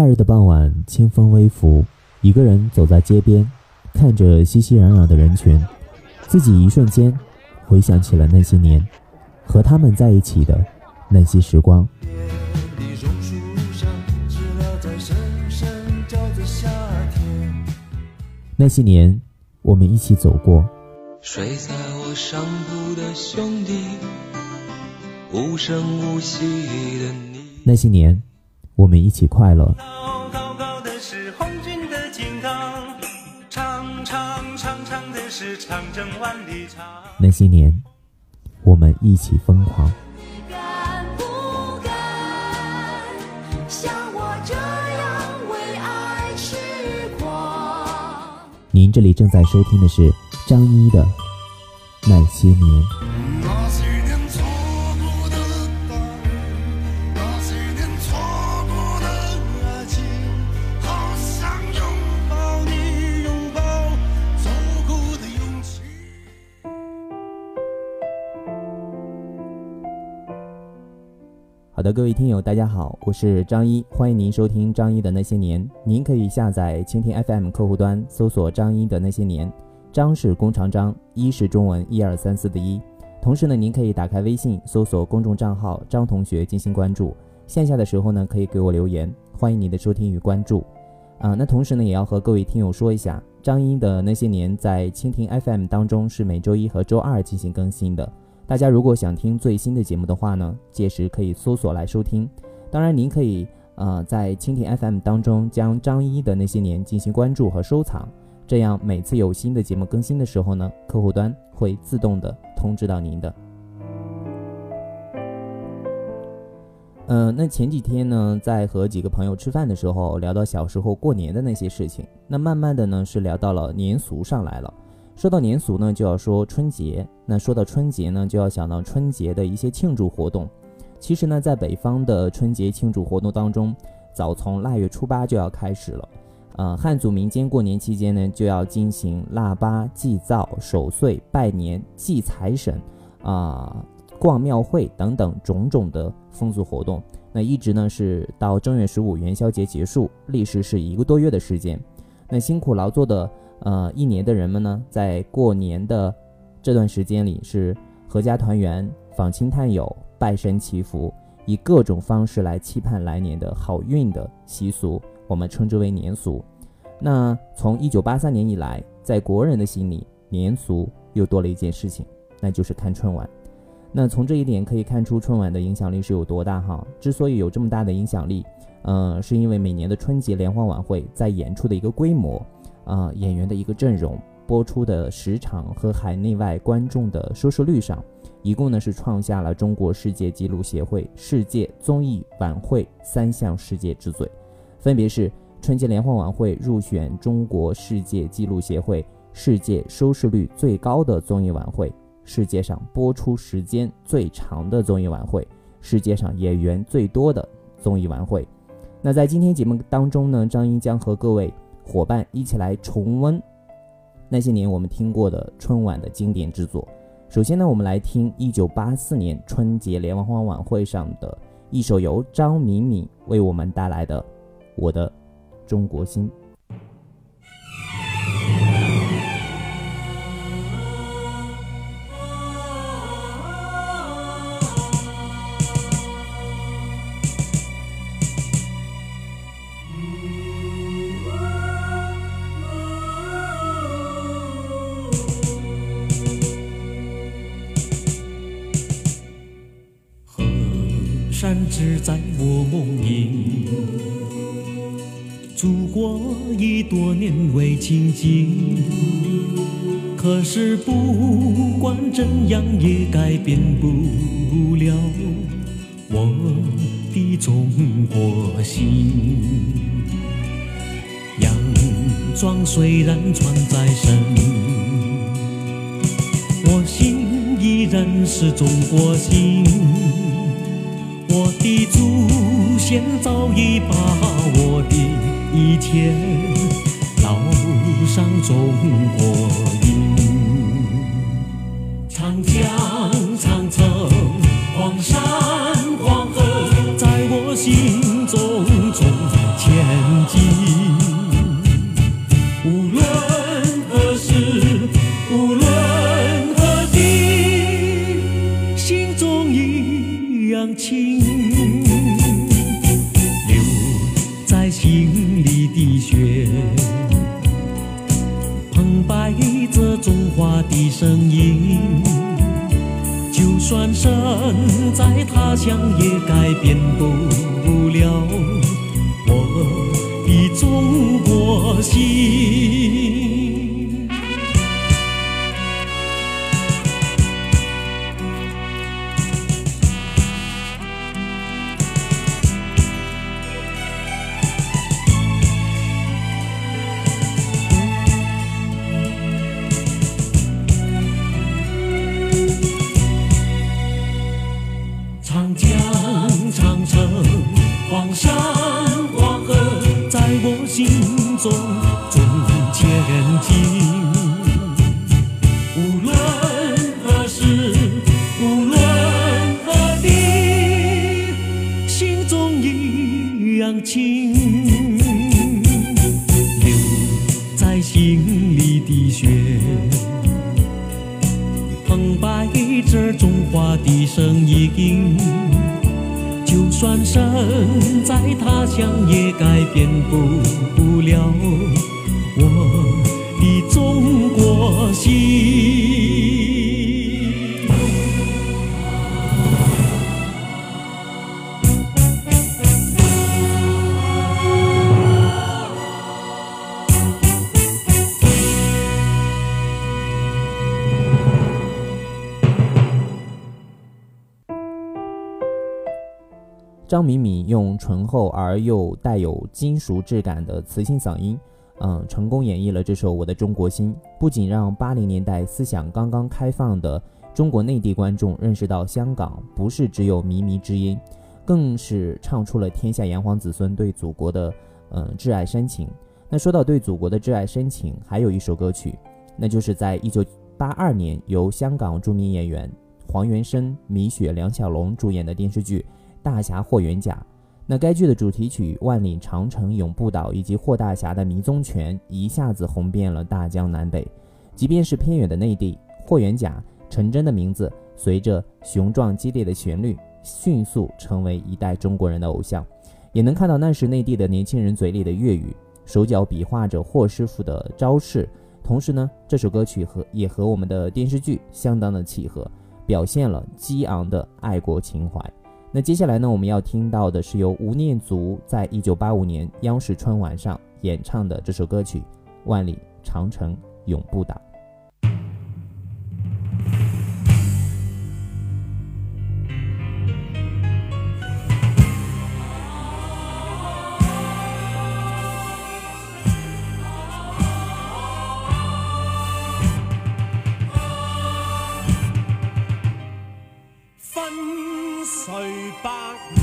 夏日的傍晚，清风微拂，一个人走在街边，看着熙熙攘攘的人群，自己一瞬间回想起了那些年，和他们在一起的那些时光。那些年，我们一起走过。睡在我上铺的兄弟，无声无息的你。那些年，我们一起快乐。高高的是红军的金刚，长长长长的是长征万里长。那些年，我们一起疯狂。您这里正在收听的是张一的《那些年》。各位听友，大家好，我是张一，欢迎您收听张一的那些年。您可以下载蜻蜓 FM 客户端，搜索张一的那些年。张是弓长张，一是中文一二三四的一。同时呢，您可以打开微信，搜索公众账号张同学进行关注。线下的时候呢，可以给我留言，欢迎您的收听与关注。啊，那同时呢，也要和各位听友说一下，张一的那些年在蜻蜓 FM 当中是每周一和周二进行更新的。大家如果想听最新的节目的话呢，届时可以搜索来收听。当然，您可以呃在蜻蜓 FM 当中将张一的那些年进行关注和收藏，这样每次有新的节目更新的时候呢，客户端会自动的通知到您的。嗯，那前几天呢，在和几个朋友吃饭的时候，聊到小时候过年的那些事情，那慢慢的呢是聊到了年俗上来了。说到年俗呢，就要说春节。那说到春节呢，就要想到春节的一些庆祝活动。其实呢，在北方的春节庆祝活动当中，早从腊月初八就要开始了。呃，汉族民间过年期间呢，就要进行腊八、祭灶、守岁、拜年、祭财神啊、逛庙会等等种种的风俗活动。那一直呢是到正月十五元宵节结束，历时是一个多月的时间。那辛苦劳作的。呃，一年的人们呢，在过年的这段时间里，是阖家团圆、访亲探友、拜神祈福，以各种方式来期盼来年的好运的习俗，我们称之为年俗。那从一九八三年以来，在国人的心里，年俗又多了一件事情，那就是看春晚。那从这一点可以看出，春晚的影响力是有多大哈？之所以有这么大的影响力，呃，是因为每年的春节联欢晚会在演出的一个规模。啊，演员的一个阵容，播出的时长和海内外观众的收视率上，一共呢是创下了中国世界纪录协会世界综艺晚会三项世界之最，分别是春节联欢晚会入选中国世界纪录协会世界收视率最高的综艺晚会，世界上播出时间最长的综艺晚会，世界上演员最多的综艺晚会。那在今天节目当中呢，张英将和各位。伙伴一起来重温那些年我们听过的春晚的经典之作。首先呢，我们来听一九八四年春节联欢晚会上的一首由张敏敏为我们带来的《我的中国心》。山只在我梦萦，祖国已多年未亲近，可是不管怎样也改变不了我的中国心。洋装虽然穿在身，我心依然是中国心。我的祖先早已把我的一切烙上中国印。长江、乡，也改变不的声音，就算身在他乡，也改变不了。张敏敏用醇厚而又带有金属质感的磁性嗓音，嗯，成功演绎了这首《我的中国心》，不仅让八零年代思想刚刚开放的中国内地观众认识到香港不是只有靡靡之音，更是唱出了天下炎黄子孙对祖国的嗯挚爱深情。那说到对祖国的挚爱深情，还有一首歌曲，那就是在一九八二年由香港著名演员黄元申、米雪、梁小龙主演的电视剧。大侠霍元甲，那该剧的主题曲《万里长城永不倒》以及霍大侠的迷踪拳一下子红遍了大江南北。即便是偏远的内地，霍元甲陈真的名字随着雄壮激烈的旋律，迅速成为一代中国人的偶像。也能看到那时内地的年轻人嘴里的粤语，手脚比划着霍师傅的招式。同时呢，这首歌曲和也和我们的电视剧相当的契合，表现了激昂的爱国情怀。那接下来呢我们要听到的是由吴念祖在一九八五年央视春晚上演唱的这首歌曲万里长城永不倒。去百年。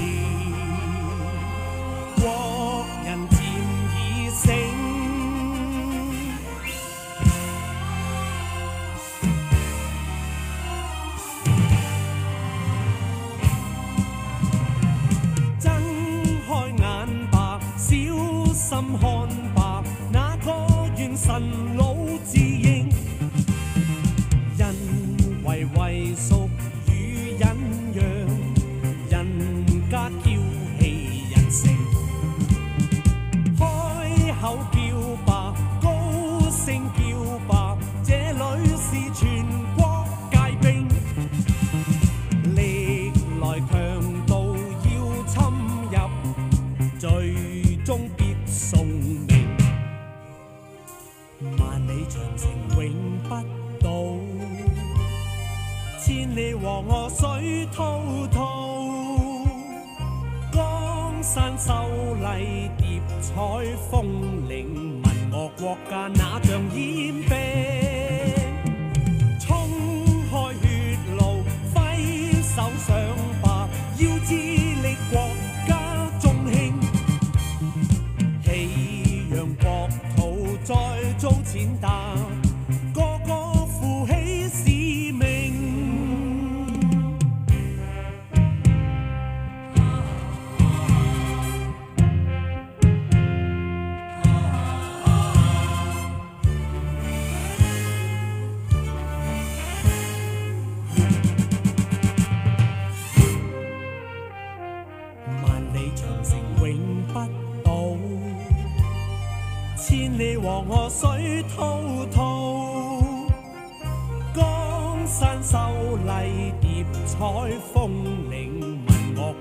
Tàu.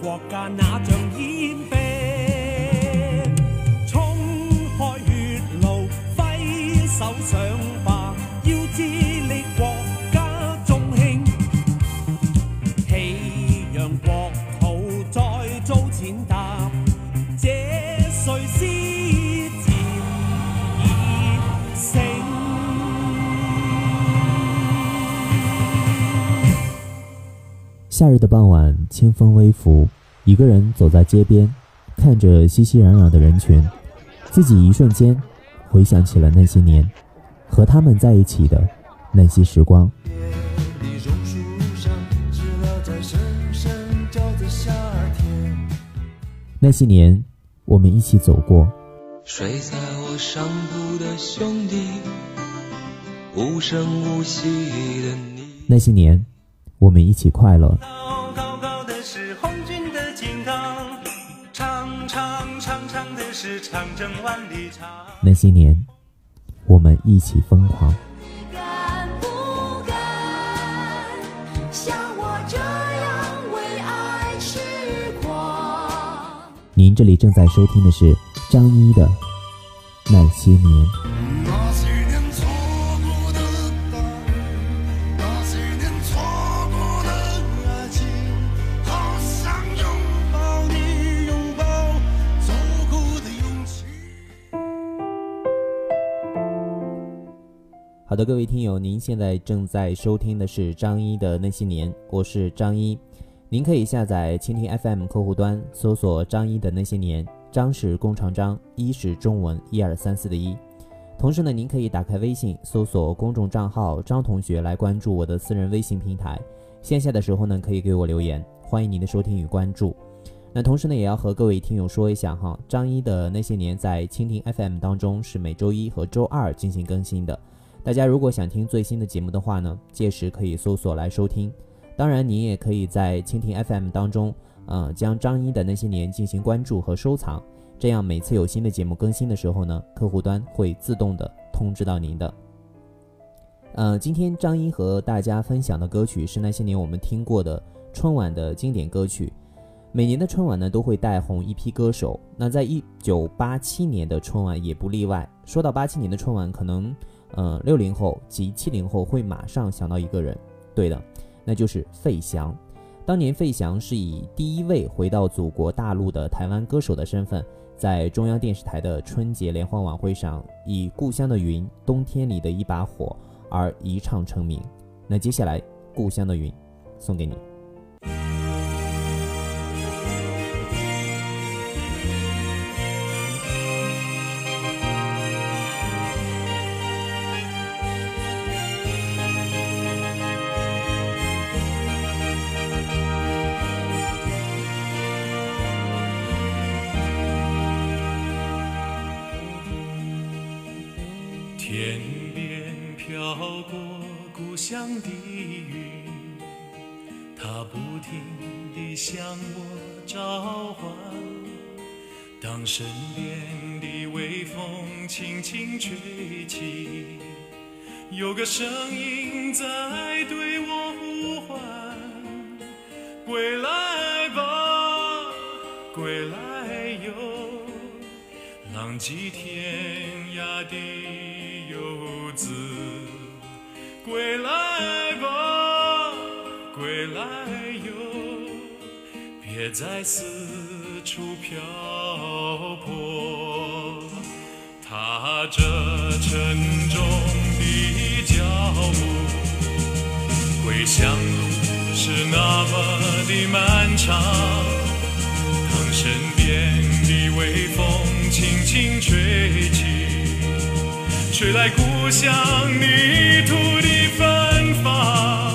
国家哪像烟兵？冲开血路，挥手上吧，要致力国家中兴，气扬国土再遭践踏，这谁是战已醒？夏日的傍晚，清风微拂，一个人走在街边，看着熙熙攘攘的人群，自己一瞬间回想起了那些年，和他们在一起的那些时光。那些年，我们一起走过，睡在我上铺的兄弟，无声无息的你。那些年，我们一起快乐。那些年，我们一起疯狂。敢不敢像我这样为爱痴狂？您这里正在收听的是张一的《。那些年好的，各位听友，您现在正在收听的是张一的那些年，我是张一。您可以下载蜻蜓 FM 客户端，搜索张一的那些年，张是弓长张，一是中文一二三四的一。同时呢，您可以打开微信，搜索公众账号张同学来关注我的私人微信平台。线下的时候呢，可以给我留言，欢迎您的收听与关注。那同时呢，也要和各位听友说一下哈，张一的那些年在蜻蜓 FM 当中是每周一和周二进行更新的。大家如果想听最新的节目的话呢，届时可以搜索来收听。当然，你也可以在蜻蜓 FM 当中，呃，将张一的那些年进行关注和收藏，这样每次有新的节目更新的时候呢，客户端会自动的通知到您的。呃，今天张一和大家分享的歌曲是那些年我们听过的春晚的经典歌曲。每年的春晚呢，都会带红一批歌手。那在一九八七年的春晚也不例外。说到八七年的春晚，可能呃六零后及七零后会马上想到一个人，对的，那就是费翔。当年费翔是以第一位回到祖国大陆的台湾歌手的身份，在中央电视台的春节联欢晚会上，以《故乡的云》《冬天里的一把火》而一唱成名。那接下来，《故乡的云》送给你。停地向我召唤。当身边的微风轻轻吹起，有个声音在对我呼唤：归来吧，归来哟。浪迹天涯的游子，归来吧，归来，别再四处漂泊。踏着沉重的脚步，归乡路是那么的漫长。当身边的微风轻轻吹起，吹来故乡泥土的芬芳。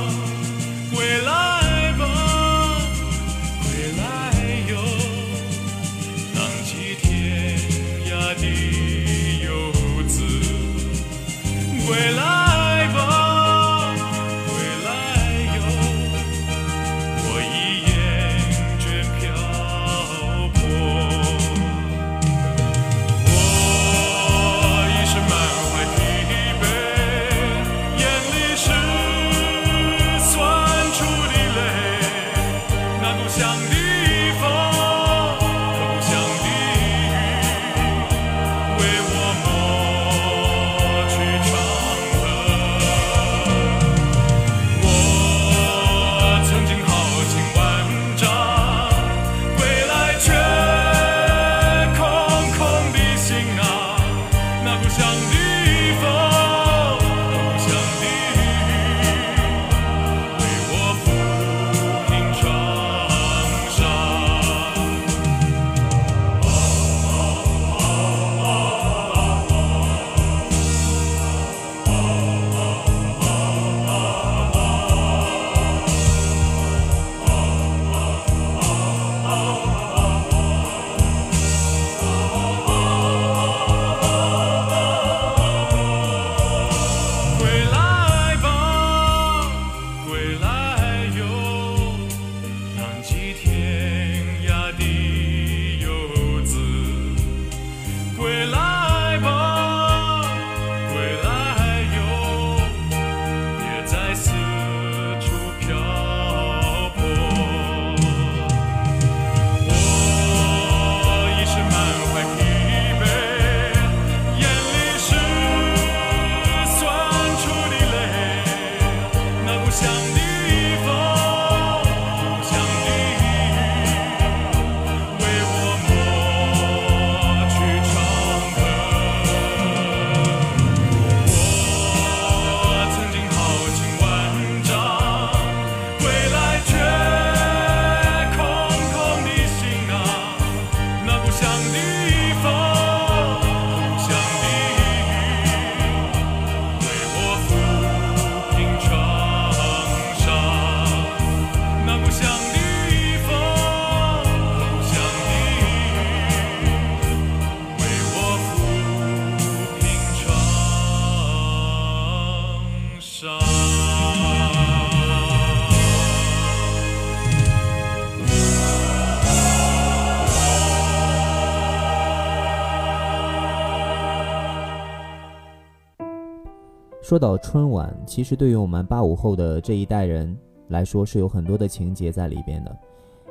说到春晚，其实对于我们八五后的这一代人来说，是有很多的情节在里边的。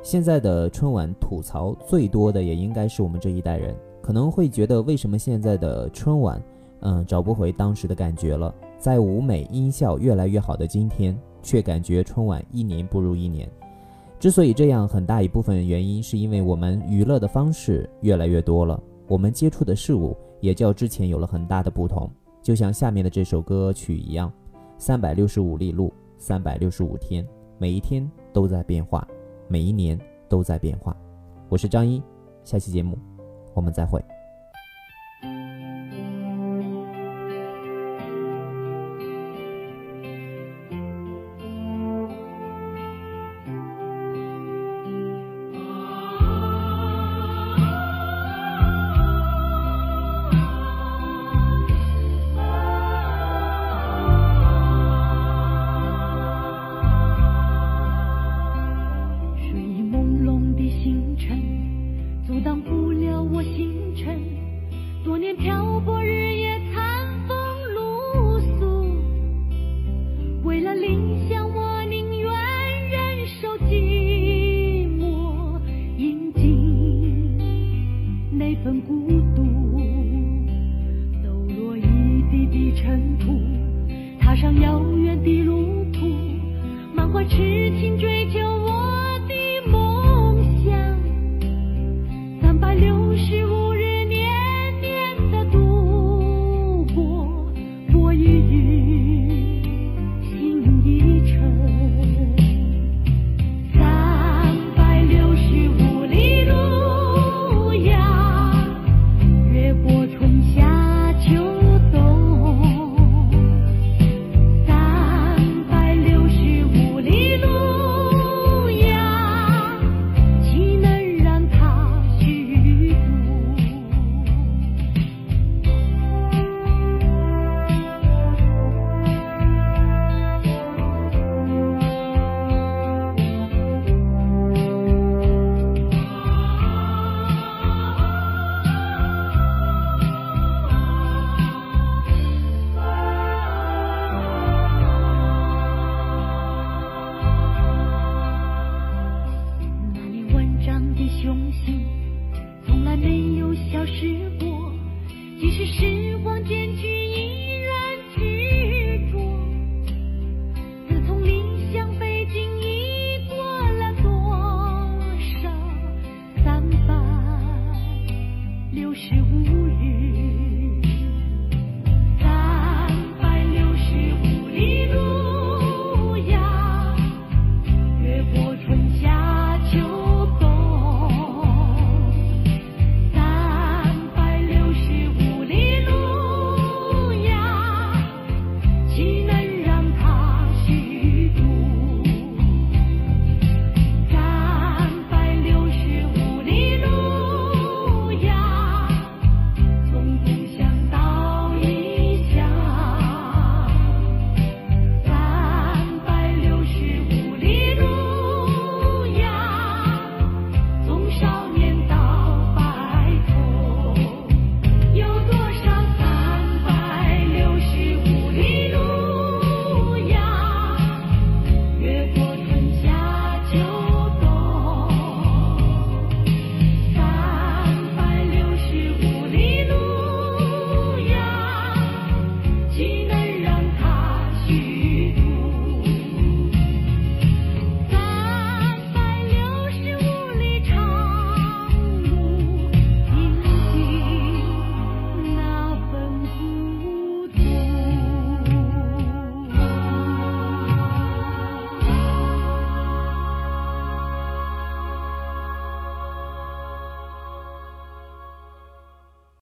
现在的春晚吐槽最多的，也应该是我们这一代人，可能会觉得为什么现在的春晚，嗯，找不回当时的感觉了。在舞美音效越来越好的今天，却感觉春晚一年不如一年。之所以这样，很大一部分原因是因为我们娱乐的方式越来越多了，我们接触的事物也较之前有了很大的不同。就像下面的这首歌曲一样，三百六十五里路，三百六十五天，每一天都在变化，每一年都在变化。我是张一，下期节目我们再会。